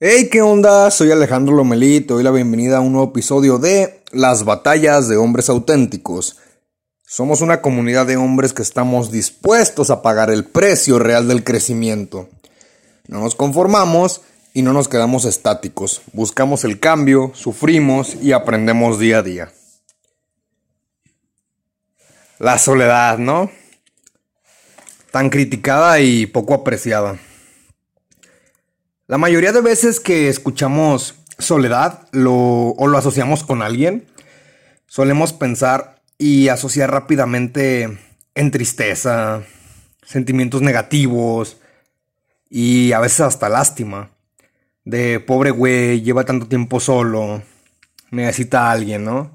Hey, ¿qué onda? Soy Alejandro Lomelí, te doy la bienvenida a un nuevo episodio de Las batallas de hombres auténticos. Somos una comunidad de hombres que estamos dispuestos a pagar el precio real del crecimiento. No nos conformamos y no nos quedamos estáticos. Buscamos el cambio, sufrimos y aprendemos día a día. La soledad, ¿no? Tan criticada y poco apreciada. La mayoría de veces que escuchamos soledad o lo asociamos con alguien, solemos pensar y asociar rápidamente en tristeza, sentimientos negativos y a veces hasta lástima. De pobre güey, lleva tanto tiempo solo, necesita a alguien, ¿no?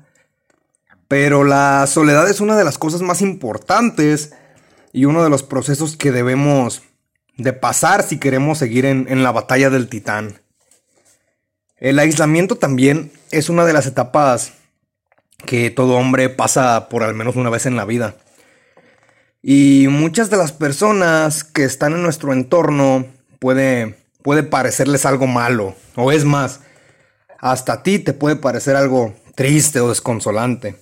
Pero la soledad es una de las cosas más importantes y uno de los procesos que debemos de pasar si queremos seguir en, la batalla del titán. El aislamiento también es una de las etapas que todo hombre pasa por al menos una vez en la vida. Y muchas de las personas que están en nuestro entorno puede, puede parecerles algo malo. O es más, hasta a ti te puede parecer algo triste o desconsolante.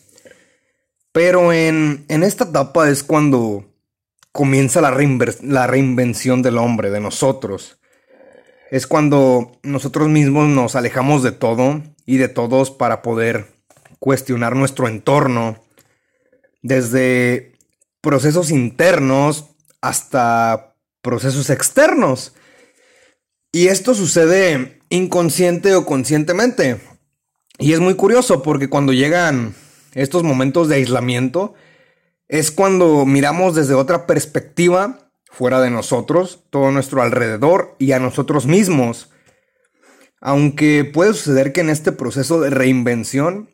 Pero en, en esta etapa es cuando comienza la, reinvención del hombre, de nosotros. Es cuando nosotros mismos nos alejamos de todo y de todos para poder cuestionar nuestro entorno, desde procesos internos hasta procesos externos. Y esto sucede inconsciente o conscientemente. Y es muy curioso porque cuando llegan estos momentos de aislamiento, es cuando miramos desde otra perspectiva, fuera de nosotros, todo nuestro alrededor y a nosotros mismos. Aunque puede suceder que en este proceso de reinvención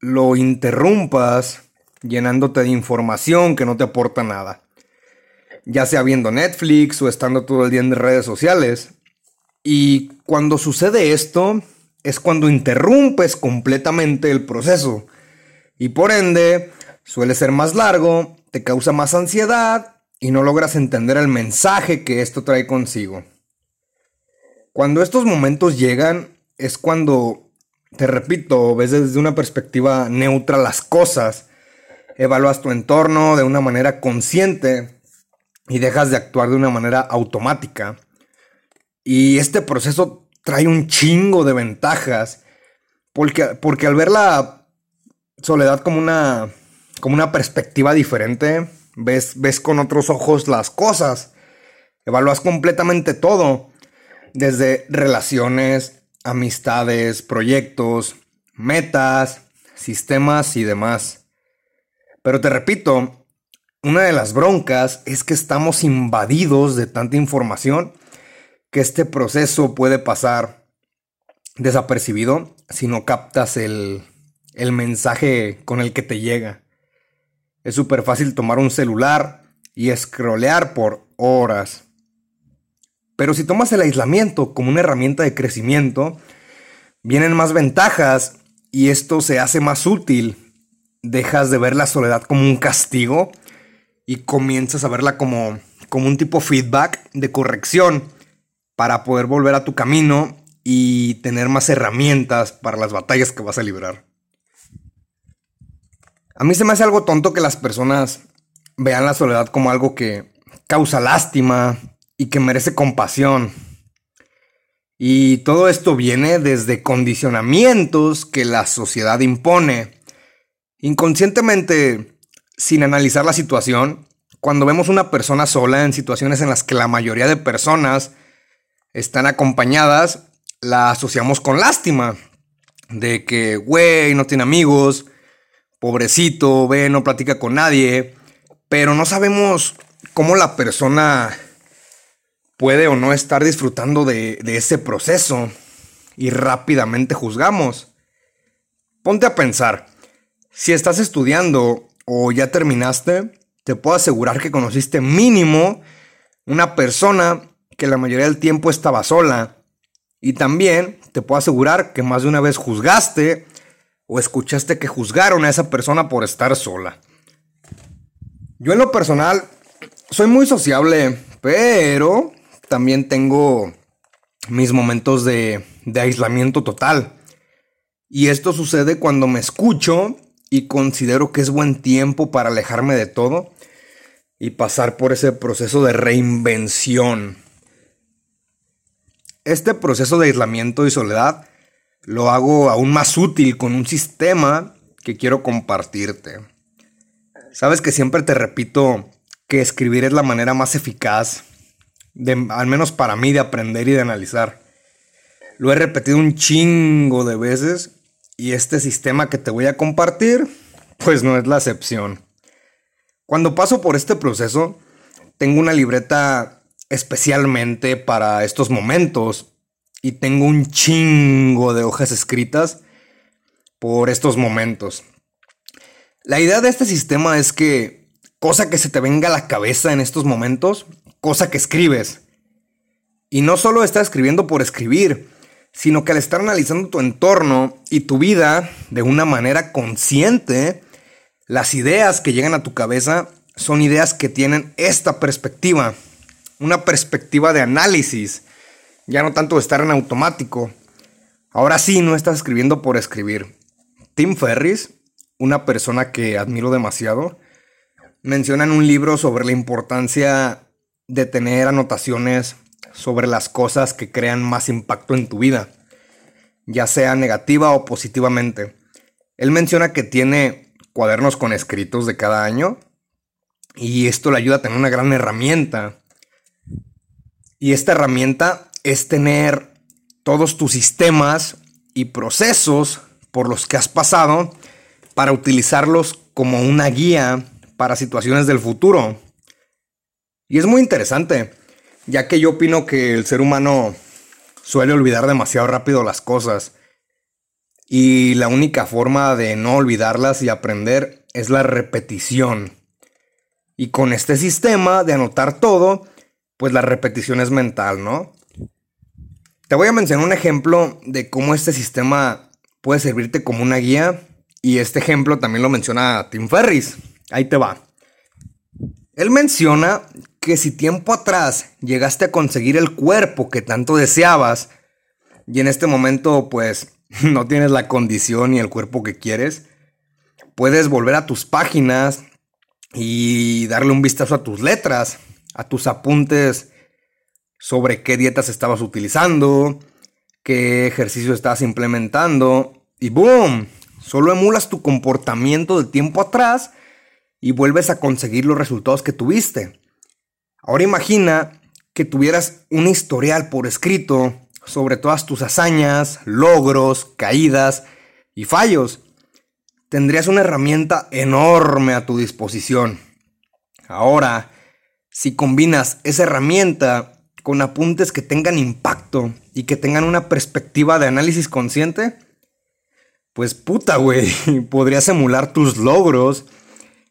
lo interrumpas llenándote de información que no te aporta nada. Ya sea viendo Netflix o estando todo el día en redes sociales. Y cuando sucede esto, es cuando interrumpes completamente el proceso. Y por ende, Suele ser más largo, te causa más ansiedad y no logras entender el mensaje que esto trae consigo. Cuando estos momentos llegan es cuando, te repito, ves desde una perspectiva neutra las cosas, evalúas tu entorno de una manera consciente y dejas de actuar de una manera automática. Y este proceso trae un chingo de ventajas, porque, porque al ver la soledad como una como una perspectiva diferente, ves, ves con otros ojos las cosas, evalúas completamente todo, desde relaciones, amistades, proyectos, metas, sistemas y demás. Pero te repito, una de las broncas es que estamos invadidos de tanta información que este proceso puede pasar desapercibido si no captas el, el mensaje con el que te llega. Es súper fácil tomar un celular y escrolear por horas. Pero si tomas el aislamiento como una herramienta de crecimiento, vienen más ventajas y esto se hace más útil. Dejas de ver la soledad como un castigo y comienzas a verla como, como un tipo feedback de corrección para poder volver a tu camino y tener más herramientas para las batallas que vas a librar. A mí se me hace algo tonto que las personas vean la soledad como algo que causa lástima y que merece compasión. Y todo esto viene desde condicionamientos que la sociedad impone. Inconscientemente, sin analizar la situación, cuando vemos una persona sola en situaciones en las que la mayoría de personas están acompañadas, la asociamos con lástima. De que, güey, no tiene amigos, pobrecito, ve, no platica con nadie, pero no sabemos cómo la persona puede o no estar disfrutando de, ese proceso y rápidamente juzgamos. Ponte a pensar, si estás estudiando o ya terminaste, te puedo asegurar que conociste mínimo una persona que la mayoría del tiempo estaba sola. Y también te puedo asegurar que más de una vez juzgaste o escuchaste que juzgaron a esa persona por estar sola. Yo en lo personal soy muy sociable, pero también tengo mis momentos de, aislamiento total. Y esto sucede cuando me escucho y considero que es buen tiempo para alejarme de todo y pasar por ese proceso de reinvención. Este proceso de aislamiento y soledad lo hago aún más útil con un sistema que quiero compartirte. Sabes que siempre te repito que escribir es la manera más eficaz, al menos para mí, de aprender y de analizar. Lo he repetido un chingo de veces y este sistema que te voy a compartir, pues no es la excepción. Cuando paso por este proceso, tengo una libreta especialmente para estos momentos y tengo un chingo de hojas escritas por estos momentos. La idea de este sistema es que cosa que se te venga a la cabeza en estos momentos, cosa que escribes. Y no solo estás escribiendo por escribir, sino que al estar analizando tu entorno y tu vida de una manera consciente, las ideas que llegan a tu cabeza son ideas que tienen esta perspectiva, una perspectiva de análisis, ya no tanto estar en automático. Ahora sí, no estás escribiendo por escribir. Tim Ferris, una persona que admiro demasiado, menciona en un libro sobre la importancia de tener anotaciones sobre las cosas que crean más impacto en tu vida, ya sea negativa o positivamente. Él menciona que tiene cuadernos con escritos de cada año y esto le ayuda a tener una gran herramienta. Y esta herramienta es tener todos tus sistemas y procesos por los que has pasado para utilizarlos como una guía para situaciones del futuro. Y es muy interesante ya que yo opino que el ser humano suele olvidar demasiado rápido las cosas. Y la única forma de no olvidarlas y aprender es la repetición. Y con este sistema de anotar todo, pues la repetición es mental, ¿no? Te voy a mencionar un ejemplo de cómo este sistema puede servirte como una guía. Y este ejemplo también lo menciona Tim Ferris. Ahí te va. Él menciona que si tiempo atrás llegaste a conseguir el cuerpo que tanto deseabas y en este momento pues no tienes la condición y el cuerpo que quieres, puedes volver a tus páginas y darle un vistazo a tus letras, a tus apuntes sobre qué dietas estabas utilizando, qué ejercicio estabas implementando y ¡boom! Solo emulas tu comportamiento del tiempo atrás y vuelves a conseguir los resultados que tuviste. Ahora imagina que tuvieras un historial por escrito sobre todas tus hazañas, logros, caídas y fallos. Tendrías una herramienta enorme a tu disposición. Ahora, si combinas esa herramienta con apuntes que tengan impacto y que tengan una perspectiva de análisis consciente, pues puta, güey, podrías emular tus logros,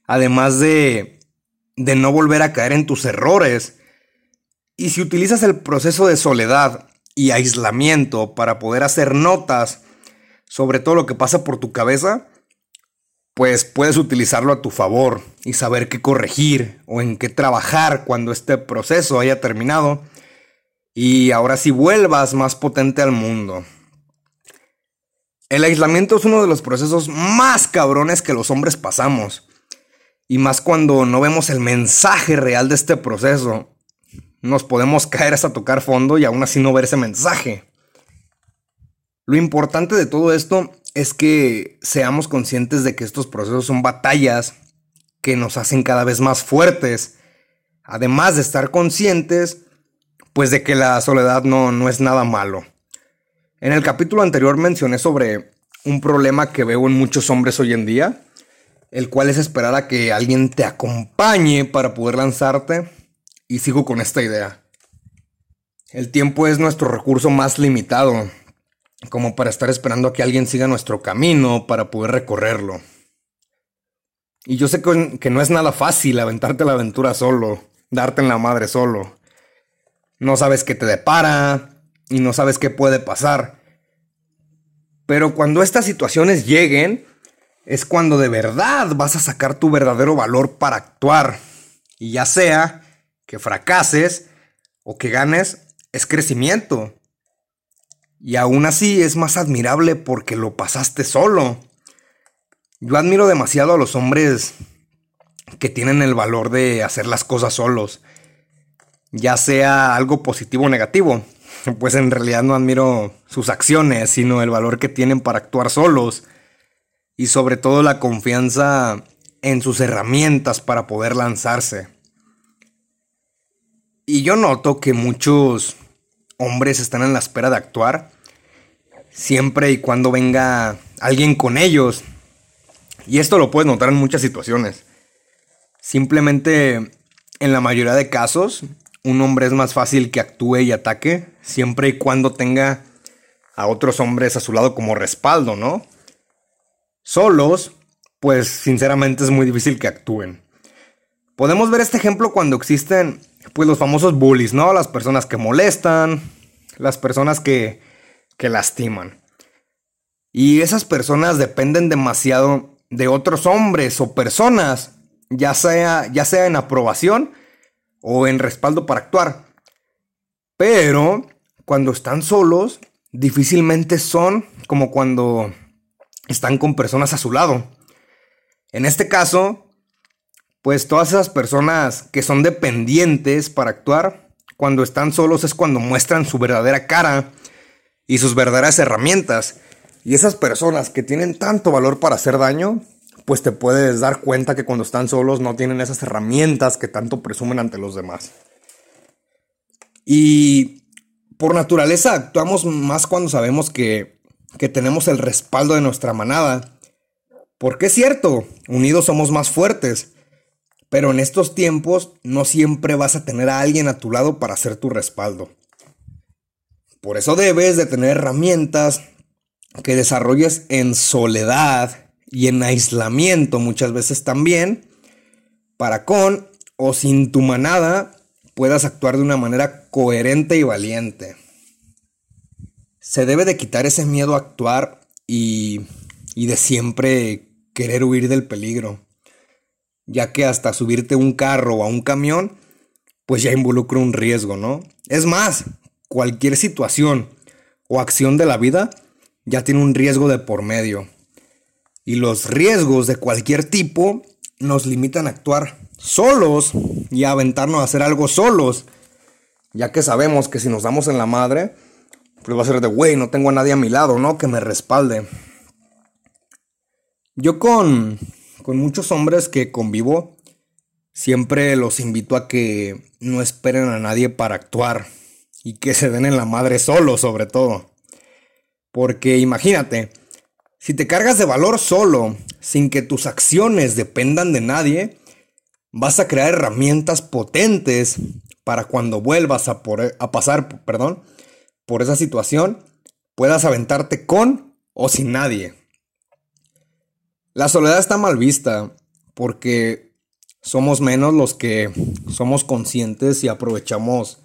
además de de no volver a caer en tus errores. Y si utilizas el proceso de soledad y aislamiento para poder hacer notas sobre todo lo que pasa por tu cabeza, pues puedes utilizarlo a tu favor y saber qué corregir o en qué trabajar cuando este proceso haya terminado y ahora sí vuelvas más potente al mundo. El aislamiento es uno de los procesos más cabrones que los hombres pasamos. Y más cuando no vemos el mensaje real de este proceso. Nos podemos caer hasta tocar fondo y aún así no ver ese mensaje. Lo importante de todo esto es que seamos conscientes de que estos procesos son batallas que nos hacen cada vez más fuertes. Además de estar conscientes, pues de que la soledad no, no es nada malo. En el capítulo anterior mencioné sobre un problema que veo en muchos hombres hoy en día, el cual es esperar a que alguien te acompañe para poder lanzarte. Y sigo con esta idea. El tiempo es nuestro recurso más limitado, como para estar esperando a que alguien siga nuestro camino para poder recorrerlo. Y yo sé que, no es nada fácil aventarte la aventura solo, darte en la madre solo. No sabes qué te depara y no sabes qué puede pasar. Pero cuando estas situaciones lleguen, es cuando de verdad vas a sacar tu verdadero valor para actuar. Y ya sea que fracases o que ganes, es crecimiento. Y aún así es más admirable porque lo pasaste solo. Yo admiro demasiado a los hombres que tienen el valor de hacer las cosas solos. Ya sea algo positivo o negativo. Pues en realidad no admiro sus acciones, sino el valor que tienen para actuar solos. Y sobre todo la confianza en sus herramientas para poder lanzarse. Y yo noto que muchos hombres están en la espera de actuar siempre y cuando venga alguien con ellos y esto lo puedes notar en muchas situaciones. Simplemente, en la mayoría de casos, un hombre es más fácil que actúe y ataque siempre y cuando tenga a otros hombres a su lado como respaldo, ¿no? Solos, pues sinceramente es muy difícil que actúen. Podemos ver este ejemplo cuando existen pues los famosos bullies, ¿no? Las personas que molestan, las personas que, que lastiman. Y esas personas dependen demasiado de otros hombres o personas, ya sea, ya sea en aprobación o en respaldo para actuar. Pero cuando están solos, difícilmente son como cuando están con personas a su lado. En este caso, pues todas esas personas que son dependientes para actuar, cuando están solos es cuando muestran su verdadera cara y sus verdaderas herramientas. Y esas personas que tienen tanto valor para hacer daño, pues te puedes dar cuenta que cuando están solos no tienen esas herramientas que tanto presumen ante los demás. Y por naturaleza actuamos más cuando sabemos que, que tenemos el respaldo de nuestra manada. Porque es cierto, unidos somos más fuertes. Pero en estos tiempos no siempre vas a tener a alguien a tu lado para ser tu respaldo. Por eso debes de tener herramientas que desarrolles en soledad y en aislamiento muchas veces también, para con o sin tu manada puedas actuar de una manera coherente y valiente. Se debe de quitar ese miedo a actuar y, y de siempre querer huir del peligro, ya que hasta subirte un carro o a un camión, pues ya involucra un riesgo, ¿no? Es más, cualquier situación o acción de la vida ya tiene un riesgo de por medio. Y los riesgos de cualquier tipo nos limitan a actuar solos y a aventarnos a hacer algo solos. Ya que sabemos que si nos damos en la madre, pues va a ser de, güey, no tengo a nadie a mi lado, ¿no? Que me respalde. Yo con, con muchos hombres que convivo, siempre los invito a que no esperen a nadie para actuar y que se den en la madre solos, sobre todo. Porque imagínate, si te cargas de valor solo, sin que tus acciones dependan de nadie, vas a crear herramientas potentes para cuando vuelvas a, pasar perdón, por esa situación, puedas aventarte con o sin nadie. La soledad está mal vista porque somos menos los que somos conscientes y aprovechamos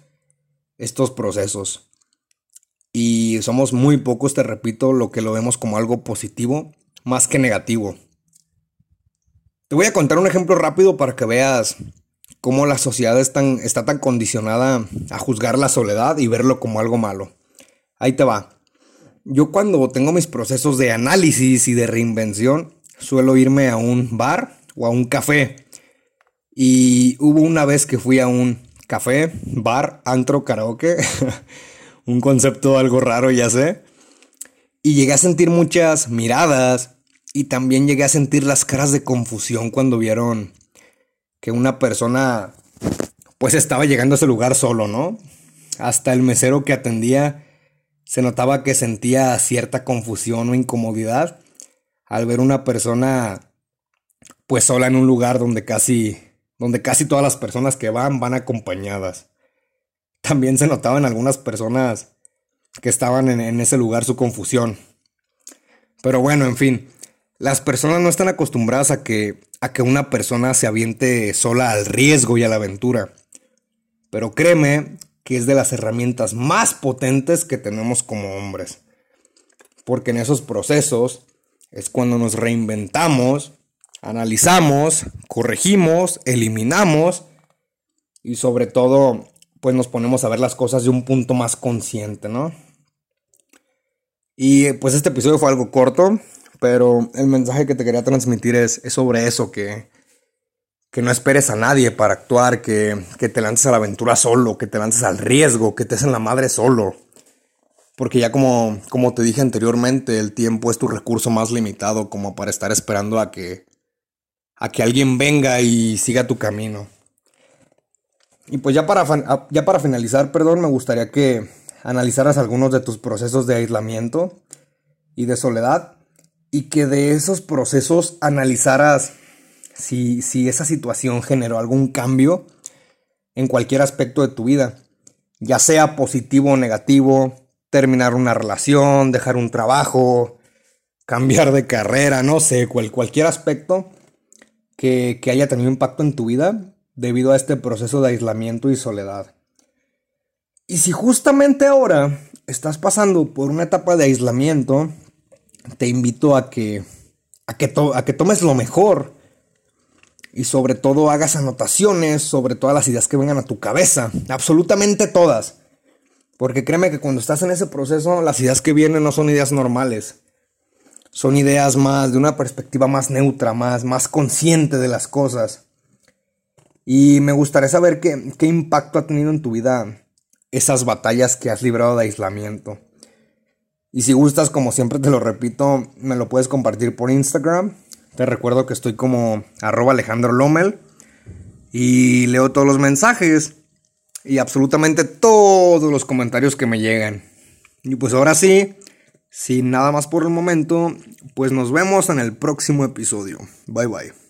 estos procesos. Y somos muy pocos, te repito, lo que lo vemos como algo positivo, más que negativo. Te voy a contar un ejemplo rápido para que veas cómo la sociedad está tan condicionada a juzgar la soledad y verlo como algo malo. Ahí te va. Yo cuando tengo mis procesos de análisis y de reinvención, suelo irme a un bar o a un café. Y hubo una vez que fui a un café, bar, antro, karaoke. un concepto algo raro, ya sé. Y llegué a sentir muchas miradas y también llegué a sentir las caras de confusión cuando vieron que una persona pues estaba llegando a ese lugar solo, ¿no? Hasta el mesero que atendía se notaba que sentía cierta confusión o incomodidad al ver una persona pues sola en un lugar donde casi donde casi todas las personas que van van acompañadas también se notaba en algunas personas que estaban en, ese lugar su confusión. Pero bueno, en fin, las personas no están acostumbradas a que, a que una persona se aviente sola al riesgo y a la aventura. Pero créeme que es de las herramientas más potentes que tenemos como hombres. Porque en esos procesos es cuando nos reinventamos, analizamos, corregimos, eliminamos y sobre todo pues nos ponemos a ver las cosas de un punto más consciente, ¿no? Y pues este episodio fue algo corto, pero el mensaje que te quería transmitir es, sobre eso, que, que no esperes a nadie para actuar, que, que te lances a la aventura solo, que te lances al riesgo, que te en la madre solo. Porque ya como, como te dije anteriormente, el tiempo es tu recurso más limitado como para estar esperando a que, a que alguien venga y siga tu camino. Y pues ya para, ya para finalizar, perdón, me gustaría que analizaras algunos de tus procesos de aislamiento y de soledad y que de esos procesos analizaras si, si esa situación generó algún cambio en cualquier aspecto de tu vida, ya sea positivo o negativo, terminar una relación, dejar un trabajo, cambiar de carrera, no sé, cualquier aspecto que, que haya tenido impacto en tu vida debido a este proceso de aislamiento y soledad. Y si justamente ahora estás pasando por una etapa de aislamiento, te invito a que, a que, a que tomes lo mejor y sobre todo hagas anotaciones sobre todas las ideas que vengan a tu cabeza, absolutamente todas. Porque créeme que cuando estás en ese proceso, las ideas que vienen no son ideas normales. Son ideas más de una perspectiva más neutra, más, más consciente de las cosas. Y me gustaría saber qué, qué impacto ha tenido en tu vida esas batallas que has librado de aislamiento. Y si gustas, como siempre te lo repito, me lo puedes compartir por Instagram. Te recuerdo que estoy como arroba Alejandro Lomel. Y leo todos los mensajes y absolutamente todos los comentarios que me llegan. Y pues ahora sí, sin nada más por el momento, pues nos vemos en el próximo episodio. Bye bye.